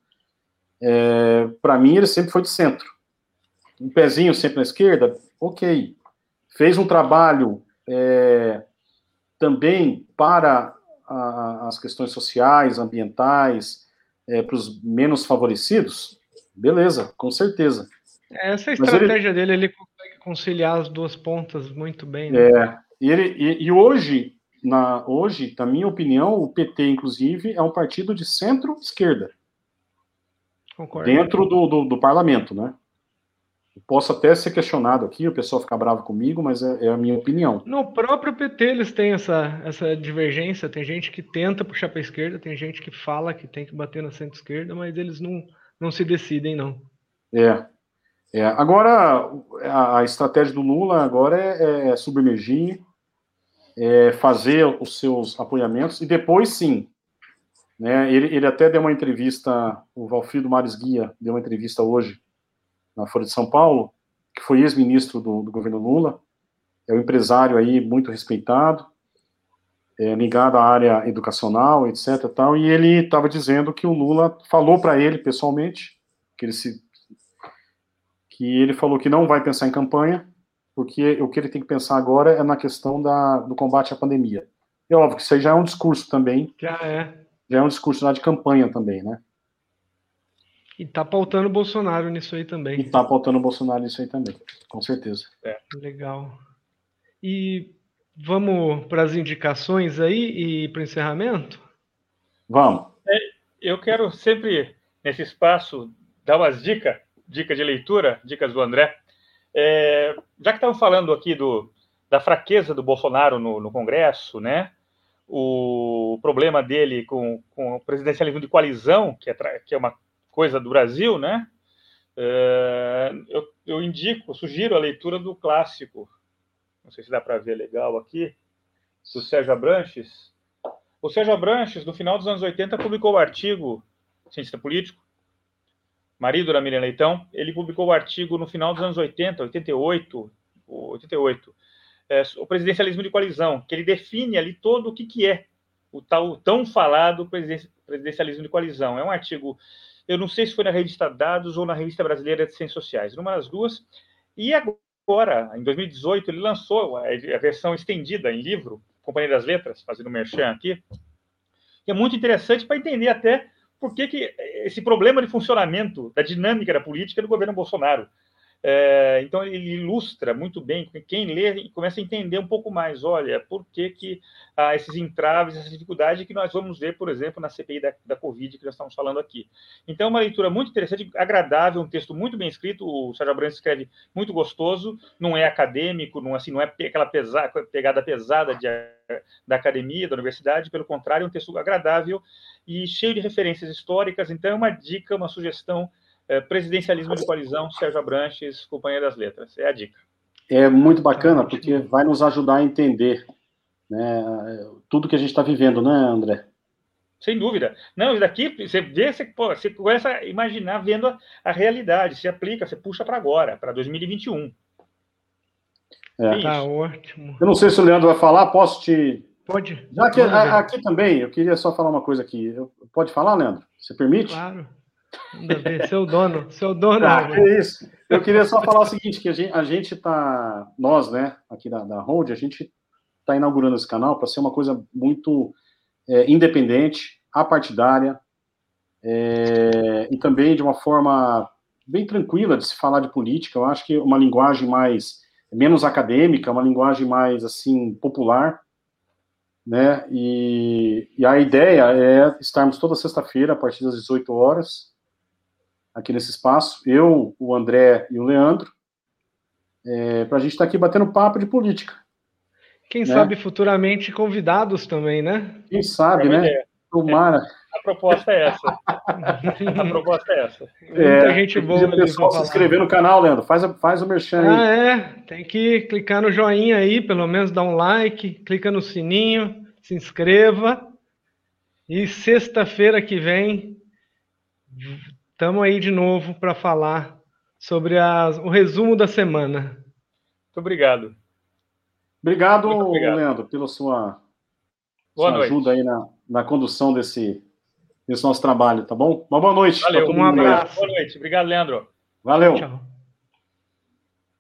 É, para mim, ele sempre foi de centro. Um pezinho sempre na esquerda, ok. fez um trabalho é, também para a, as questões sociais, ambientais, é, para os menos favorecidos, beleza, com certeza. Essa é a estratégia ele, dele, ele consegue conciliar as duas pontas muito bem. Né? É, e, ele, e, e, hoje, na, hoje, na minha opinião, o PT, inclusive, é um partido de centro-esquerda. Concordo. Dentro do, do, do, parlamento, né? Posso até ser questionado aqui, o pessoal fica bravo comigo, mas é, é, a minha opinião. No próprio PT eles têm essa, essa divergência. Tem gente que tenta puxar para a esquerda, tem gente que fala que tem que bater na centro-esquerda, mas eles não, não se decidem, não. É. é. Agora, a, a estratégia do Lula agora é, é submergir, é fazer os seus apoiamentos, e depois sim. Né, ele, ele até deu uma entrevista, o Valfrido Mares Guia deu uma entrevista hoje na Folha de São Paulo, que foi ex-ministro do, do, governo Lula, é um empresário aí muito respeitado, é, ligado à área educacional, etc. Tal, e ele estava dizendo que o Lula falou para ele pessoalmente que ele se que ele falou que não vai pensar em campanha, porque o que ele tem que pensar agora é na questão da, do combate à pandemia. É óbvio que isso aí já é um discurso também. Já é. Já é um discurso lá de campanha também, né? E tá pautando o Bolsonaro nisso aí também. E tá pautando o Bolsonaro nisso aí também, com certeza. É. Legal. E vamos para as indicações aí e para o encerramento? Vamos. É, eu quero sempre, nesse espaço, dar umas dicas, dicas de leitura, dicas do André. É, já que estamos falando aqui do, da fraqueza do Bolsonaro no, no Congresso, né? O problema dele com, com o presidencialismo de coalizão, que é, que é uma coisa do Brasil, né? É, eu, eu indico, sugiro a leitura do clássico, não sei se dá para ver legal aqui, do Sérgio Abranches. O Sérgio Abranches, no final dos anos 80, publicou o um artigo, cientista político, marido da Miriam Leitão, ele publicou o um artigo no final dos anos 80, 88, 88, é, o presidencialismo de coalizão, que ele define ali todo o que, que é o tal tão falado presidencialismo de coalizão. É um artigo eu não sei se foi na revista Dados ou na revista Brasileira de Ciências Sociais, numa das duas. E agora, em 2018, ele lançou a versão estendida em livro, Companhia das Letras, fazendo merchan aqui, que é muito interessante para entender até por que, que esse problema de funcionamento da dinâmica da política do governo Bolsonaro. É, então ele ilustra muito bem, quem lê começa a entender um pouco mais, olha, por que, que ah, esses entraves, essa dificuldade que nós vamos ver, por exemplo, na CPI da, da Covid que nós estamos falando aqui. Então, é uma leitura muito interessante, agradável, um texto muito bem escrito, o Sérgio Abrantes escreve muito gostoso, não é acadêmico, não, assim, não é aquela pesa, pegada pesada de, da academia, da universidade, pelo contrário, é um texto agradável e cheio de referências históricas, então é uma dica, uma sugestão é, presidencialismo de coalizão, Sérgio Abranches, Companhia das Letras. É a dica. É muito bacana, porque vai nos ajudar a entender né, tudo que a gente está vivendo, né, André? Sem dúvida. Não, isso daqui, você vê, você, pô, você começa a imaginar vendo a, a realidade, se aplica, você puxa para agora, para 2021. É. Tá ótimo. Eu não sei se o Leandro vai falar, posso te. Pode. Já que a, aqui também, eu queria só falar uma coisa aqui. Eu, pode falar, Leandro? Você permite? Claro. Seu dono, seu dono. Ah, é isso. Eu queria só falar o seguinte, que a gente, a gente tá, nós, né, aqui da, da Hold, a gente está inaugurando esse canal para ser uma coisa muito é, independente, apartidária, é, e também de uma forma bem tranquila de se falar de política. Eu acho que uma linguagem mais menos acadêmica, uma linguagem mais assim popular, né? E, e a ideia é estarmos toda sexta-feira a partir das 18 horas aqui nesse espaço, eu, o André e o Leandro, é, para a gente estar tá aqui batendo papo de política. Quem né? sabe futuramente convidados também, né? Quem sabe, né? Tomara. A proposta é essa. a proposta é essa. É, Muita gente boa. O pessoal se inscrever no canal, Leandro. Faz, faz o merchan aí. Ah, é. Tem que clicar no joinha aí, pelo menos dar um like, clica no sininho, se inscreva. E sexta-feira que vem Estamos aí de novo para falar sobre as, o resumo da semana. Muito obrigado. Obrigado, obrigado. Leandro, pela sua, sua ajuda aí na, na condução desse, desse nosso trabalho, tá bom? Uma boa noite. Valeu, um abraço. Boa noite. Obrigado, Leandro. Valeu. Tchau.